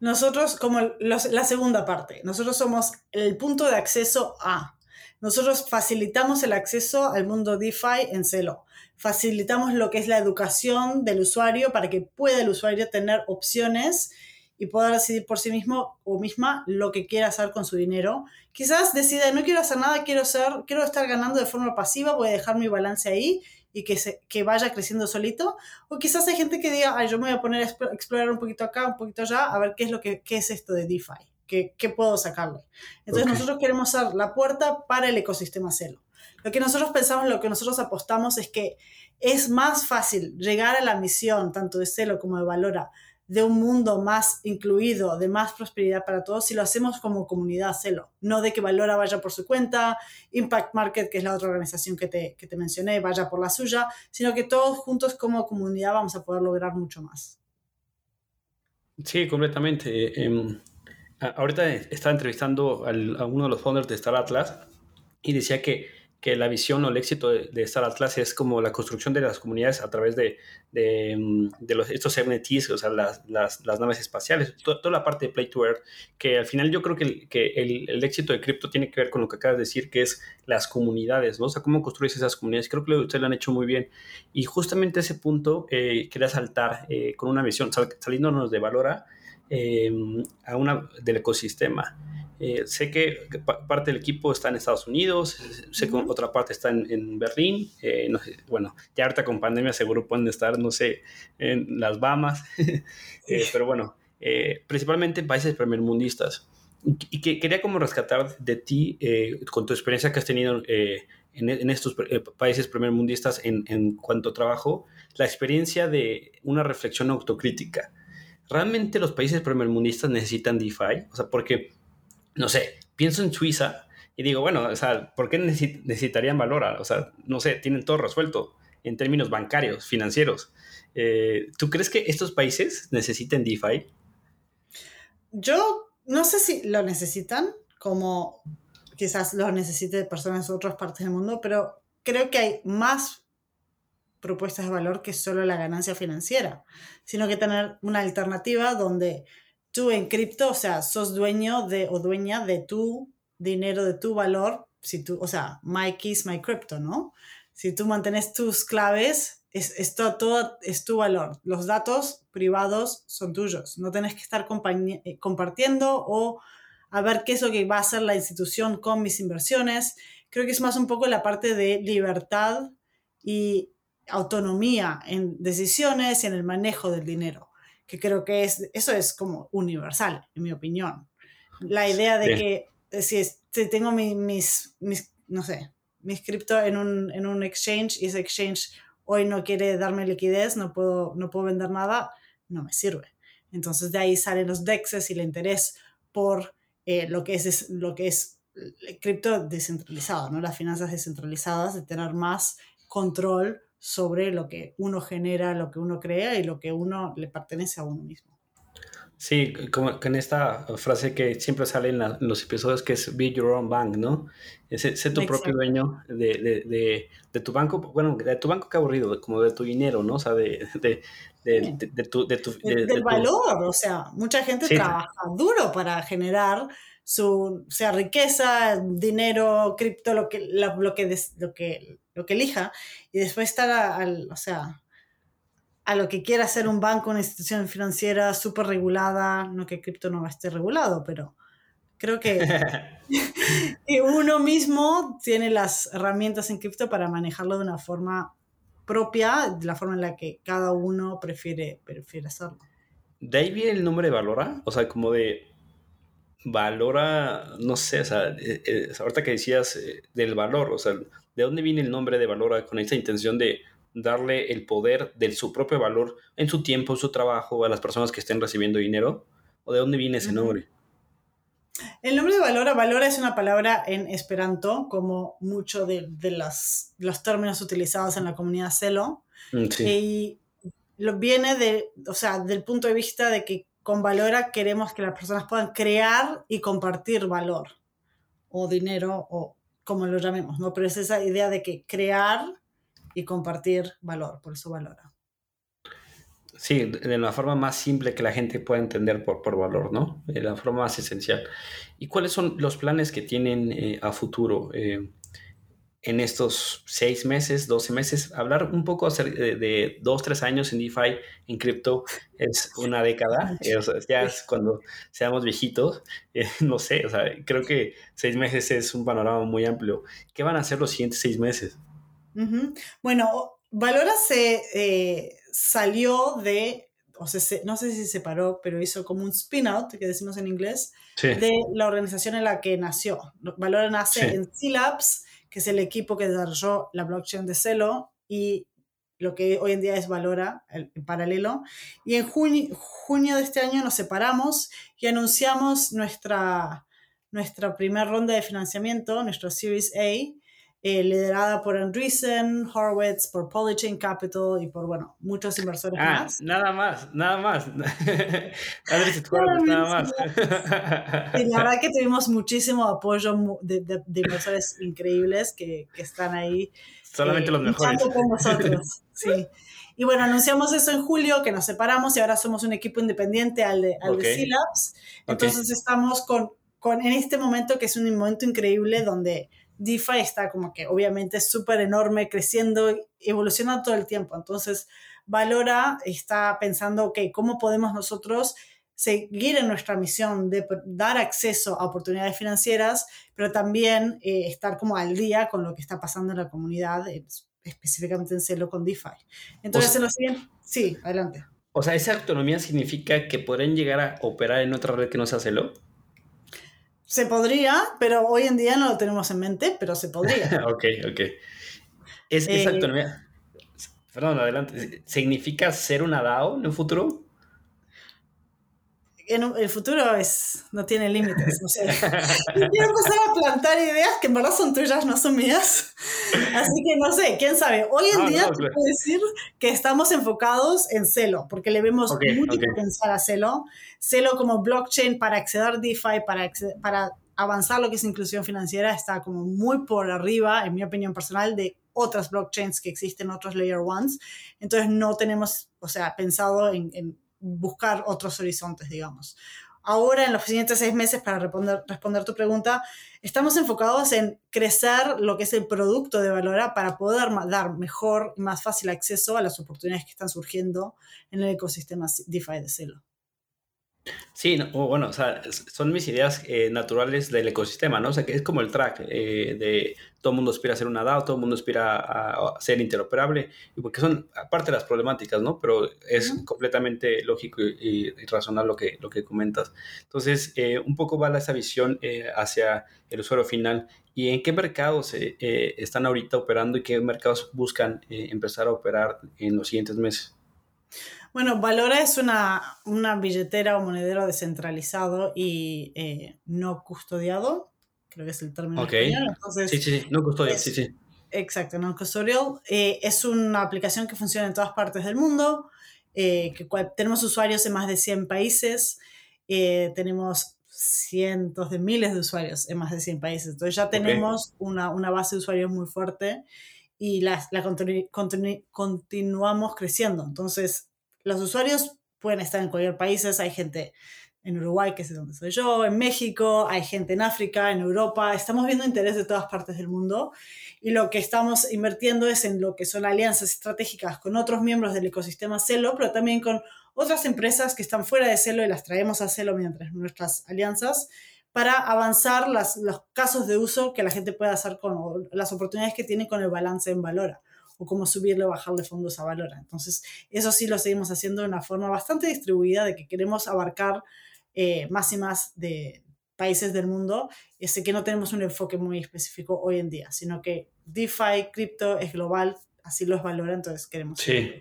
Speaker 2: Nosotros, como la segunda parte, nosotros somos el punto de acceso a. Nosotros facilitamos el acceso al mundo DeFi en Celo. Facilitamos lo que es la educación del usuario para que pueda el usuario tener opciones y pueda decidir por sí mismo o misma lo que quiera hacer con su dinero. Quizás decida, no quiero hacer nada, quiero, ser, quiero estar ganando de forma pasiva, voy a dejar mi balance ahí y que, se, que vaya creciendo solito. O quizás hay gente que diga, Ay, yo me voy a poner a explorar un poquito acá, un poquito allá, a ver qué es, lo que, qué es esto de DeFi. ¿Qué, puedo sacarle? Entonces nosotros queremos ser la puerta para el ecosistema Celo. Lo que nosotros pensamos, lo que nosotros apostamos es que es más fácil llegar a la misión, tanto de Celo como de Valora, de un mundo más incluido, de más prosperidad para todos, si lo hacemos como comunidad Celo. No de que Valora vaya por su cuenta, Impact Market, que es la otra organización que te, que te mencioné, vaya por la suya, sino que todos juntos como comunidad vamos a poder lograr mucho más.
Speaker 1: Sí, completamente. Em, ahorita estaba entrevistando a uno de los founders de Star Atlas y decía que, que la visión o el éxito de, Star Atlas es como la construcción de las comunidades a través de, de, mm, los, estos MNTs, o sea, las, las, las naves espaciales, toda, la parte de Play to Earth, que al final yo creo que, que el, el, éxito de cripto tiene que ver con lo que acabas de decir, que es las comunidades, ¿no? O sea, cómo construyes esas comunidades. Creo que ustedes lo han hecho muy bien. Y justamente ese punto eh, quería saltar eh, con una visión, saliéndonos de Valora Em, a una, del ecosistema. Eh, sé que parte del equipo está en Estados Unidos, sé que otra parte está en, Berlín, eh, bueno, ya ahorita con pandemia seguro pueden estar, no sé, en las Bahamas, eh, pero bueno, principalmente en países primermundistas. Y que quería como rescatar de ti, con tu experiencia que has tenido en, en, estos países primermundistas en, en cuanto a trabajo, la experiencia de una reflexión autocrítica ¿realmente los países primermundistas necesitan DeFi? O sea, porque, no sé, pienso en Suiza y digo, bueno, o sea, ¿por qué necesitarían Valora? O sea, no sé, tienen todo resuelto en términos bancarios, financieros. Eh, ¿Tú crees que estos países necesiten DeFi?
Speaker 2: Yo no sé si lo necesitan, como quizás lo necesite personas de otras partes del mundo, pero creo que hay más propuestas de valor que solo la ganancia financiera, sino que tener una alternativa donde tú en cripto, o sea, sos dueño de o dueña de tu dinero, de tu valor, si tú, o sea, my keys, my crypto, ¿no? Si tú mantienes tus claves, es, esto todo es tu valor. Los datos privados son tuyos. No tenés que estar eh, compartiendo o a ver qué es lo que va a hacer la institución con mis inversiones. Creo que es más un poco la parte de libertad y autonomía en decisiones y en el manejo del dinero, que creo que es, eso es como universal, en mi opinión. La idea de que eh, si, si tengo mis, mis, no sé, mis cripto en un, en un exchange y ese exchange hoy no quiere darme liquidez, no puedo, no puedo vender nada, no me sirve. Entonces de ahí salen los DEXs y el interés por eh, lo que es, lo que es el cripto descentralizado, ¿no? las finanzas descentralizadas, de tener más control sobre lo que uno genera, lo que uno crea y lo que uno le pertenece a uno mismo.
Speaker 1: Sí, como con esta frase que siempre sale en, los episodios que es Be Your Own Bank, ¿no? Sé, tu propio dueño de, de, de, tu banco, bueno, de tu banco que aburrido, como de tu dinero, ¿no? O sea, de, tu...
Speaker 2: Del valor, o sea, mucha gente trabaja duro para generar su, sea riqueza, dinero, cripto, lo que, lo, que, lo, que, lo que elija, y después está al, o sea, a lo que quiera hacer un banco, una institución financiera súper regulada, no que cripto no esté regulado, pero creo que, uno mismo tiene las herramientas en cripto para manejarlo de una forma propia, de la forma en la que cada uno prefiere, prefiere hacerlo.
Speaker 1: ¿De ahí viene el nombre de Valora? O sea, como de Valora, no sé, o sea, eh, eh, ahorita que decías eh, del valor, o sea, ¿de dónde viene el nombre de Valora con esa intención de darle el poder de su propio valor en su tiempo, en su trabajo, a las personas que estén recibiendo dinero? ¿O de dónde viene ese nombre?
Speaker 2: El nombre de Valora, Valora es una palabra en esperanto, como muchos de, las, los términos utilizados en la comunidad Celo. Mm, y lo, viene de, o sea, del punto de vista de que con Valora queremos que las personas puedan crear y compartir valor, o dinero, o como lo llamemos, ¿no? Pero es esa idea de que crear y compartir valor, por eso valora.
Speaker 1: Sí, de la forma más simple que la gente pueda entender por, por valor, ¿no? De la forma más esencial. ¿Y cuáles son los planes que tienen eh, a futuro eh, en estos seis meses, doce meses? Hablar un poco de, de, dos, tres años en DeFi, en cripto, es una década. Eh, ya es cuando seamos viejitos. no sé, o sea, creo que seis meses es un panorama muy amplio. ¿Qué van a hacer los siguientes seis meses?
Speaker 2: Bueno, Valora se eh, salió de, o sea, no sé si se separó, pero hizo como un spin-out, que decimos en inglés, de la organización en la que nació. Valora nace en C-Labs, que es el equipo que desarrolló la blockchain de Celo y lo que hoy en día es Valora, en paralelo. Y en junio, junio de este año nos separamos y anunciamos nuestra, nuestra primera ronda de financiamiento, nuestro Series A, eh, liderada por Andreessen, Horowitz, por Polychain Capital y por, bueno, muchos inversores
Speaker 1: ah,
Speaker 2: más.
Speaker 1: Nada más, nada más. Andreessen Horowitz, nada más.
Speaker 2: y la verdad que tuvimos muchísimo apoyo de, de, inversores increíbles que, que, están ahí.
Speaker 1: Solamente eh, los mejores.
Speaker 2: Con nosotros, sí. Y bueno, anunciamos eso en julio, que nos separamos y ahora somos un equipo independiente al de, al de C-Labs. Entonces estamos con, con, en este momento que es un momento increíble donde DeFi está como que obviamente súper enorme, creciendo, evolucionando todo el tiempo. Entonces, Valora está pensando, ok, ¿cómo podemos nosotros seguir en nuestra misión de dar acceso a oportunidades financieras, pero también eh, estar como al día con lo que está pasando en la comunidad, específicamente en Celo con DeFi. Entonces, en lo siguiente, sí, adelante.
Speaker 1: O sea, ¿esa autonomía significa que podrán llegar a operar en otra red que no sea Celo?
Speaker 2: Se podría, pero hoy en día no lo tenemos en mente, pero se podría.
Speaker 1: ok, ok. Es, esa eh, autonomía. Perdón, adelante. ¿Significa ser una DAO en un futuro?
Speaker 2: En el futuro es, no tiene límites. No sé. quiero empezar a plantar ideas que en verdad son tuyas, no son mías. Así que no sé, quién sabe. Hoy en día te puedo decir que estamos enfocados en Celo, porque le vemos mucho potencial a Celo. Celo como blockchain para acceder a DeFi, para, para avanzar lo que es inclusión financiera, está como muy por arriba, en mi opinión personal, de otras blockchains que existen, otros layer ones. Entonces no tenemos, o sea, pensado en, en buscar otros horizontes, digamos. Ahora, en los siguientes seis meses, para responder, tu pregunta, estamos enfocados en crecer lo que es el producto de Valora para poder dar mejor y más fácil acceso a las oportunidades que están surgiendo en el ecosistema DeFi de Celo.
Speaker 1: Sí, bueno, son mis ideas eh, naturales del ecosistema, ¿no? O sea, que es como el track eh, de todo el mundo aspira a ser una DAO, todo el mundo aspira a, ser interoperable, y porque son aparte de las problemáticas, ¿no? Pero es completamente lógico y, razonable lo que, lo que comentas. Entonces, eh, un poco va esa visión hacia el usuario final y en qué mercados están ahorita operando y qué mercados buscan empezar a operar en los siguientes meses.
Speaker 2: Bueno, Valora es una, billetera o monedero descentralizado y eh, no custodiado, creo que es el término.
Speaker 1: Ok. sí, sí, no custodial, sí, sí.
Speaker 2: Exacto, no custodial. Eh, es una aplicación que funciona en todas partes del mundo, eh, que tenemos usuarios en más de 100 países, tenemos cientos de miles de usuarios en más de 100 países. Entonces ya tenemos una, base de usuarios muy fuerte y la, la continuamos creciendo. Entonces, los usuarios pueden estar en cualquier país, hay gente en Uruguay, que es donde soy yo, en México, hay gente en África, en Europa, estamos viendo interés de todas partes del mundo y lo que estamos invirtiendo es en lo que son alianzas estratégicas con otros miembros del ecosistema Celo, pero también con otras empresas que están fuera de Celo y las traemos a Celo mientras nuestras alianzas para avanzar las, los casos de uso que la gente puede hacer con las oportunidades que tiene con el balance en Valora o cómo subirle o bajarle fondos a Valora. Entonces, eso sí lo seguimos haciendo de una forma bastante distribuida, de que queremos abarcar eh, más y más de países del mundo. Sé que no tenemos un enfoque muy específico hoy en día, sino que DeFi, cripto es global, así los valora, entonces queremos...
Speaker 1: Sí,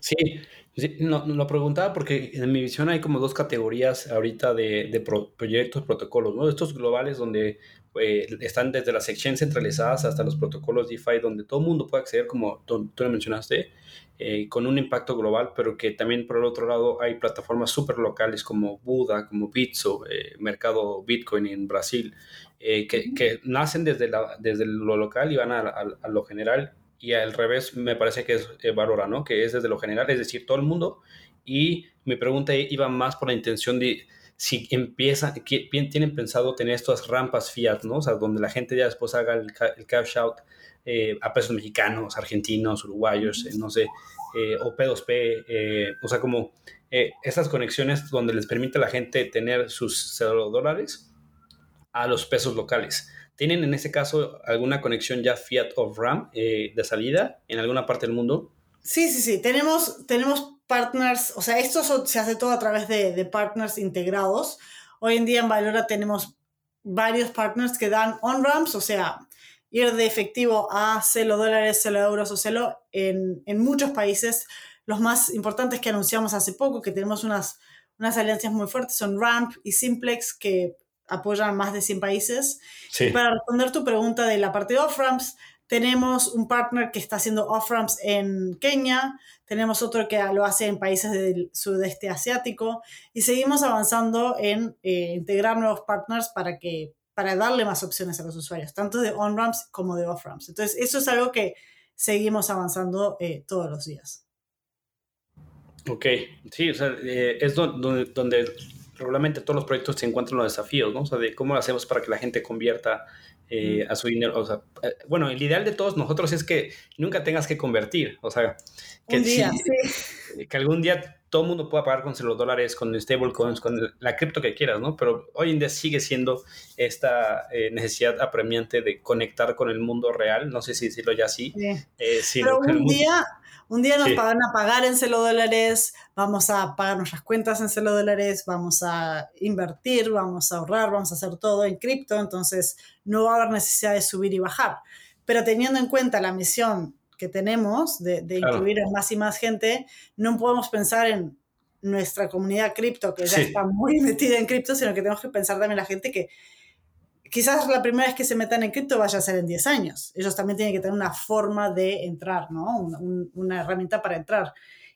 Speaker 1: sí. No, lo preguntaba porque en mi visión hay como dos categorías ahorita de, de proyectos, protocolos, ¿no? Estos globales donde eh, están desde las exchanges centralizadas hasta los protocolos DeFi, donde todo el mundo puede acceder, como tú, lo mencionaste, eh, con un impacto global, pero que también por el otro lado hay plataformas súper locales como Buda, como Bitso, eh, mercado Bitcoin en Brasil, que, nacen desde, la, desde lo local y van a, lo general. Y al revés, me parece que es Valora, ¿no? Que es desde lo general, es decir, todo el mundo. Y mi pregunta iba más por la intención de si empiezan, tienen pensado tener estas rampas fiat, ¿no? O sea, donde la gente ya después haga el, cash out eh, a pesos mexicanos, argentinos, uruguayos, eh, no sé, eh, o P2P, o sea, como esas conexiones donde les permite a la gente tener sus dólares a los pesos locales. ¿Tienen en ese caso alguna conexión ya fiat of RAM de salida en alguna parte del mundo?
Speaker 2: Sí, sí, sí. Tenemos, tenemos partners, o sea, esto se hace todo a través de, partners integrados. Hoy en día en Valora tenemos varios partners que dan on-ramps, o sea, ir de efectivo a celo dólares, celo euros o celo en, en, muchos países. Los más importantes que anunciamos hace poco, que tenemos unas, unas alianzas muy fuertes, son Ramp y Simplex, que apoyan más de 100 países. Sí. para responder tu pregunta de la parte de off-ramps, tenemos un partner que está haciendo off-ramps en Kenia, tenemos otro que lo hace en países del sudeste asiático y seguimos avanzando en eh, integrar nuevos partners para, que, para darle más opciones a los usuarios, tanto de on-ramps como de off-ramps. Entonces, eso es algo que seguimos avanzando eh, todos los días.
Speaker 1: Ok, sí, o sea, eh, es donde, donde regularmente todos los proyectos se encuentran los desafíos, ¿no? O sea, de cómo hacemos para que la gente convierta eh, a su dinero. O sea, eh, bueno, el ideal de todos nosotros es que nunca tengas que convertir. O sea, que, que algún día todo el mundo pueda pagar con los dólares, con stablecoins, con la cripto que quieras, ¿no? Pero hoy en día sigue siendo esta eh, necesidad apremiante de conectar con el mundo real. No sé si decirlo ya así.
Speaker 2: Pero un día un día nos van a pagar en celo dólares, vamos a pagar nuestras cuentas en celo dólares, vamos a invertir, vamos a ahorrar, vamos a hacer todo en cripto, entonces no va a haber necesidad de subir y bajar. Pero teniendo en cuenta la misión que tenemos de, incluir a más y más gente, no podemos pensar en nuestra comunidad cripto, que ya está muy metida en cripto, sino que tenemos que pensar también en la gente que quizás la primera vez que se metan en cripto vaya a ser en 10 años. Ellos también tienen que tener una forma de entrar, ¿no? Una, herramienta para entrar.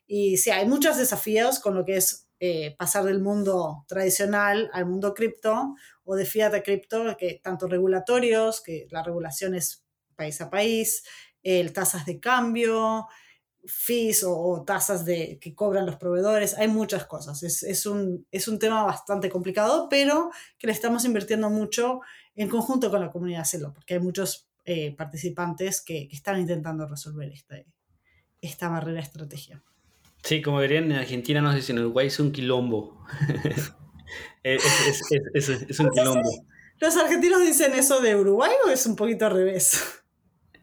Speaker 2: Y sí, hay muchos desafíos con lo que es eh, pasar del mundo tradicional al mundo cripto o de fiat a cripto, que tanto regulatorios, que la regulación es país a país, el tasas de cambio, fees o, tasas de, que cobran los proveedores, hay muchas cosas. Es, es, un, es un tema bastante complicado, pero que le estamos invirtiendo mucho en conjunto con la comunidad CELO, porque hay muchos eh, participantes que, están intentando resolver esta, esta barrera estrategia.
Speaker 1: Sí, como dirían en Argentina, no sé si en Uruguay es un quilombo. es, es, un quilombo.
Speaker 2: ¿Los argentinos dicen eso de Uruguay o es un poquito al revés?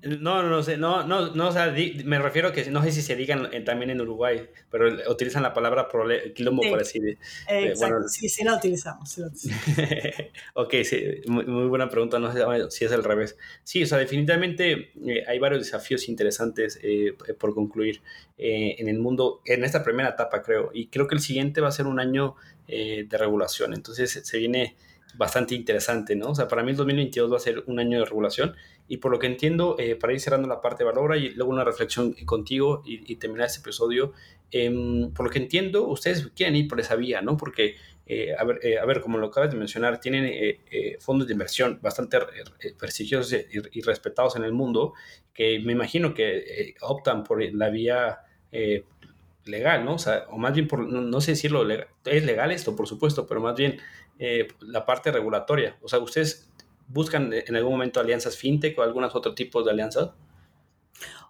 Speaker 1: No, no, no sé, no, no, no, o sea, me refiero a que no sé si se digan también en Uruguay, pero utilizan la palabra quilombo para decir.
Speaker 2: Exacto, sí, sí la utilizamos. Sí
Speaker 1: ok, sí, muy, buena pregunta, no sé si es al revés. Sí, o sea, definitivamente eh, hay varios desafíos interesantes eh, por concluir eh, en el mundo, en esta primera etapa, creo, y creo que el siguiente va a ser un año de regulación, entonces se viene bastante interesante, ¿no? O sea, para mí el 2022 va a ser un año de regulación y por lo que entiendo, eh, para ir cerrando la parte de valora y luego una reflexión contigo y, terminar este episodio, em, por lo que entiendo, ustedes quieren ir por esa vía, ¿no? Porque, eh, a, ver, eh, a ver, como lo acabas de mencionar, tienen fondos de inversión bastante prestigiosos y, respetados en el mundo que me imagino que optan por la vía legal, ¿no? O sea, o más bien por, no, sé decirlo, es legal esto, por supuesto, pero más bien la parte regulatoria. O sea, ustedes buscan en algún momento alianzas fintech o algunos otros tipos de alianzas?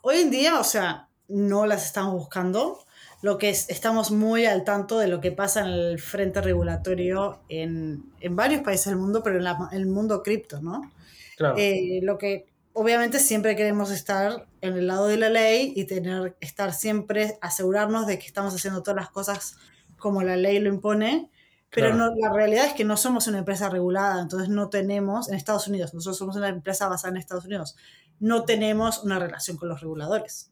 Speaker 2: Hoy en día, o sea, no las estamos buscando. Lo que es, estamos muy al tanto de lo que pasa en el frente regulatorio en, en varios países del mundo, pero en, el mundo cripto, ¿no? Claro. Eh, lo que obviamente siempre queremos estar en el lado de la ley y tener, estar siempre, asegurarnos de que estamos haciendo todas las cosas como la ley lo impone pero no, la realidad es que no somos una empresa regulada, entonces no tenemos, en Estados Unidos, nosotros somos una empresa basada en Estados Unidos, no tenemos una relación con los reguladores,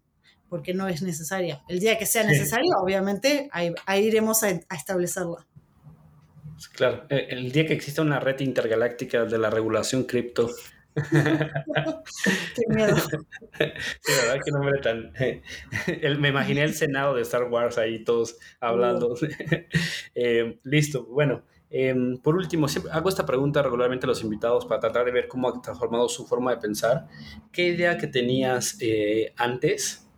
Speaker 2: porque no es necesaria. El día que sea necesario, obviamente, ahí, iremos a, establecerla.
Speaker 1: Claro, el día que exista una red intergaláctica de la regulación cripto, Qué miedo. Sí, verdad, qué nombre tan. me imaginé el Senado de Star Wars ahí todos hablando. Eh, listo, bueno. Em, por último, hago esta pregunta regularmente a los invitados para tratar de ver cómo ha transformado su forma de pensar. ¿Qué idea que tenías eh, antes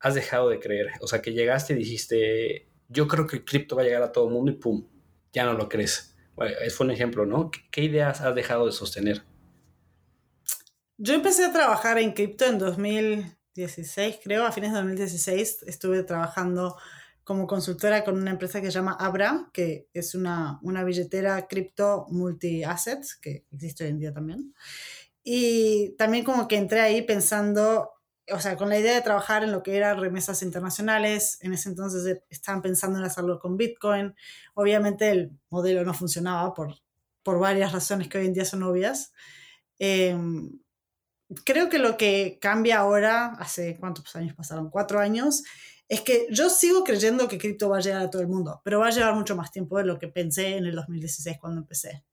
Speaker 1: has dejado de creer? O sea, que llegaste y dijiste, yo creo que el cripto va a llegar a todo el mundo y pum, ya no lo crees. Bueno, fue un ejemplo, ¿no? ¿Qué ideas has dejado de sostener?
Speaker 2: Yo empecé a trabajar en cripto en 2016, creo, a fines de 2016 estuve trabajando como consultora con una empresa que se llama Abra, que es una, una billetera cripto multi-assets, que existe hoy en día también. Y también como que entré ahí pensando, o sea, con la idea de trabajar en lo que eran remesas internacionales. En ese entonces estaban pensando en hacerlo con Bitcoin. Obviamente el modelo no funcionaba por, por varias razones que hoy en día son obvias. Eh, creo que lo que cambia ahora, hace cuántos años pasaron, cuatro años, es que yo sigo creyendo que cripto va a llegar a todo el mundo, pero va a llevar mucho más tiempo de lo que pensé en el 2016 cuando empecé.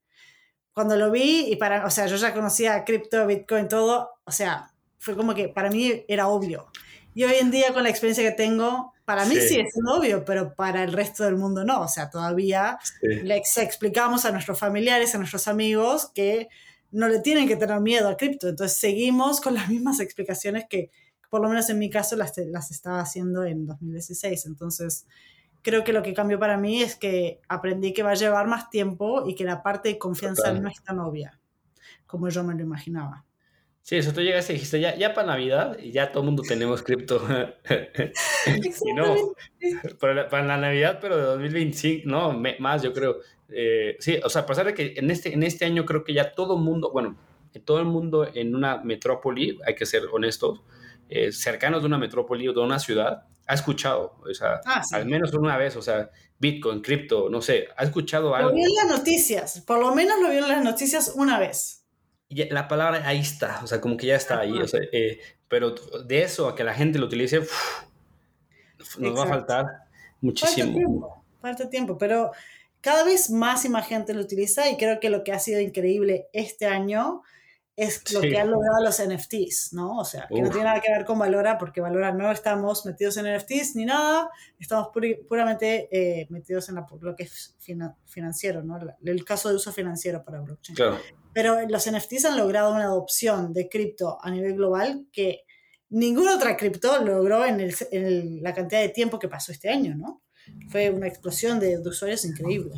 Speaker 2: Cuando lo vi y para, o sea, yo ya conocía cripto, Bitcoin, todo, o sea, fue como que para mí era obvio. Y hoy en día con la experiencia que tengo, para mí sí, es obvio, pero para el resto del mundo no. O sea, todavía le explicamos a nuestros familiares, a nuestros amigos que no le tienen que tener miedo a cripto. Entonces seguimos con las mismas explicaciones que, por lo menos en mi caso, las, las estaba haciendo en 2016. Entonces creo que lo que cambió para mí es que aprendí que va a llevar más tiempo y que la parte de confianza no es tan obvia como yo me lo imaginaba.
Speaker 1: Sí, eso tú llegaste y dijiste, ya, ya para Navidad, y ya todo el mundo tenemos cripto. y no, para para la, Navidad, pero de 2025, no, más yo creo. Eh, sí, o sea, a pesar de que en este, en este año creo que ya todo mundo, bueno, todo el mundo en una metrópoli, hay que ser honestos, eh, cercanos de una metrópoli o de una ciudad, ha escuchado, o sea, ah, al menos una vez, o sea, Bitcoin, cripto, no sé, ha escuchado algo.
Speaker 2: Lo vio en las noticias, por lo menos lo vio en las noticias una vez.
Speaker 1: Y la palabra ahí está, o sea, como que ya está ahí, o sea, eh, pero de eso a que la gente lo utilice, nos va a faltar muchísimo.
Speaker 2: Falta tiempo, falta tiempo, pero cada vez más y más gente lo utiliza y creo que lo que ha sido increíble este año es lo que han logrado los NFTs, ¿no? O sea, que no tiene nada que ver con Valora, porque Valora no estamos metidos en NFTs ni nada, estamos puramente eh, metidos en lo que es financiero, ¿no? El caso de uso financiero para blockchain. Claro. Pero los NFTs han logrado una adopción de cripto a nivel global que ninguna otra cripto logró en, la cantidad de tiempo que pasó este año, ¿no? Fue una explosión de, usuarios increíble.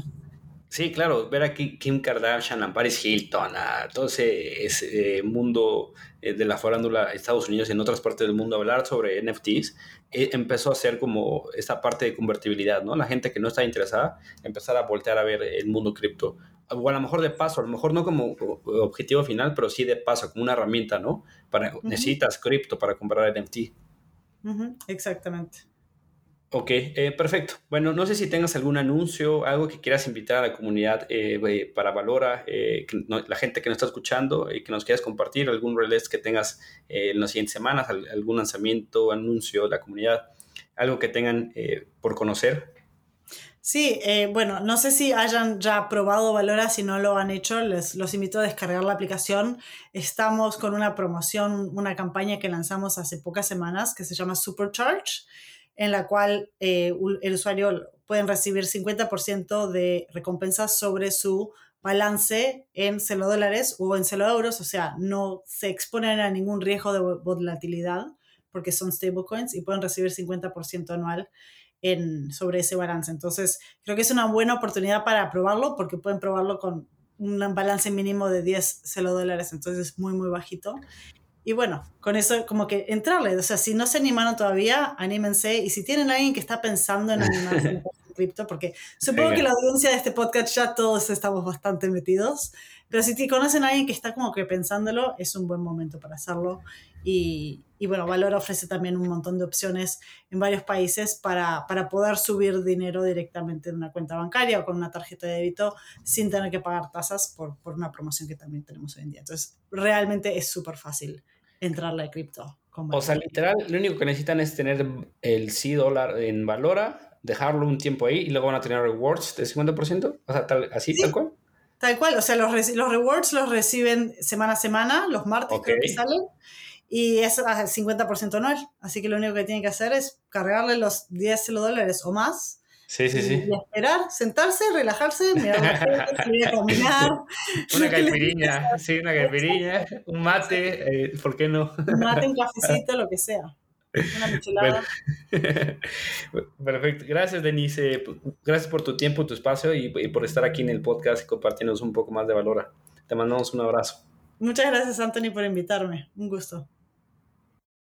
Speaker 1: Sí, claro, ver aquí Kim Kardashian, a Paris Hilton, a todo ese, mundo eh, de la farándula Estados Unidos y en otras partes del mundo hablar sobre NFTs, eh, empezó a ser como esta parte de convertibilidad, ¿no? La gente que no está interesada, empezar a voltear a ver el mundo cripto. O a lo mejor de paso, a lo mejor no como objetivo final, pero sí de paso, como una herramienta, ¿no? Para, Necesitas cripto para comprar NFT.
Speaker 2: Exactamente.
Speaker 1: Ok, eh, perfecto. Bueno, no sé si tengas algún anuncio, algo que quieras invitar a la comunidad eh, para Valora, eh, la gente que nos está escuchando y que nos quieras compartir, algún release que tengas en las siguientes semanas, algún lanzamiento, anuncio de la comunidad, algo que tengan por conocer.
Speaker 2: Sí, bueno, no sé si hayan ya probado Valora, si no lo han hecho, les los invito a descargar la aplicación. Estamos con una promoción, una campaña que lanzamos hace pocas semanas que se llama Supercharge en la cual eh, el usuario puede recibir 50% de recompensas sobre su balance en celo dólares o en celo euros, o sea, no se exponen a ningún riesgo de volatilidad porque son stablecoins y pueden recibir 50% anual en, sobre ese balance. Entonces, creo que es una buena oportunidad para probarlo porque pueden probarlo con un balance mínimo de 10 celo dólares, entonces es muy, muy bajito. Y bueno, con eso como que entrarle, o sea, si no se animaron todavía, anímense. Y si tienen alguien que está pensando en animarse en cripto, porque supongo que la audiencia de este podcast ya todos estamos bastante metidos, pero si te conocen a alguien que está como que pensándolo, es un buen momento para hacerlo. Y, y bueno, Valor ofrece también un montón de opciones en varios países para, para poder subir dinero directamente en una cuenta bancaria o con una tarjeta de débito sin tener que pagar tasas por, por una promoción que también tenemos hoy en día. Entonces, realmente es súper fácil entrarle a cripto.
Speaker 1: O sea, literal, lo único que necesitan es tener el C dólar en Valora, dejarlo un tiempo ahí y luego van a tener rewards de 50%. O sea, tal, así, tal cual.
Speaker 2: Tal cual, o sea, los, los rewards los reciben semana a semana, los martes creo que salen, y es al 50% anual. Así que lo único que tienen que hacer es cargarle los 10 dólares o más
Speaker 1: Sí, sí, sí.
Speaker 2: Y esperar, sentarse, relajarse, mirar la a caminar.
Speaker 1: Una caipiriña, sí, una caipiriña, un mate, eh, ¿por qué no?
Speaker 2: Un mate, un cafecito, lo que sea. Una michelada.
Speaker 1: Perfecto. Gracias, Denise. Gracias por tu tiempo, tu espacio y, y, por estar aquí en el podcast y compartirnos un poco más de valor. Te mandamos un abrazo.
Speaker 2: Muchas gracias, Anthony, por invitarme. Un gusto.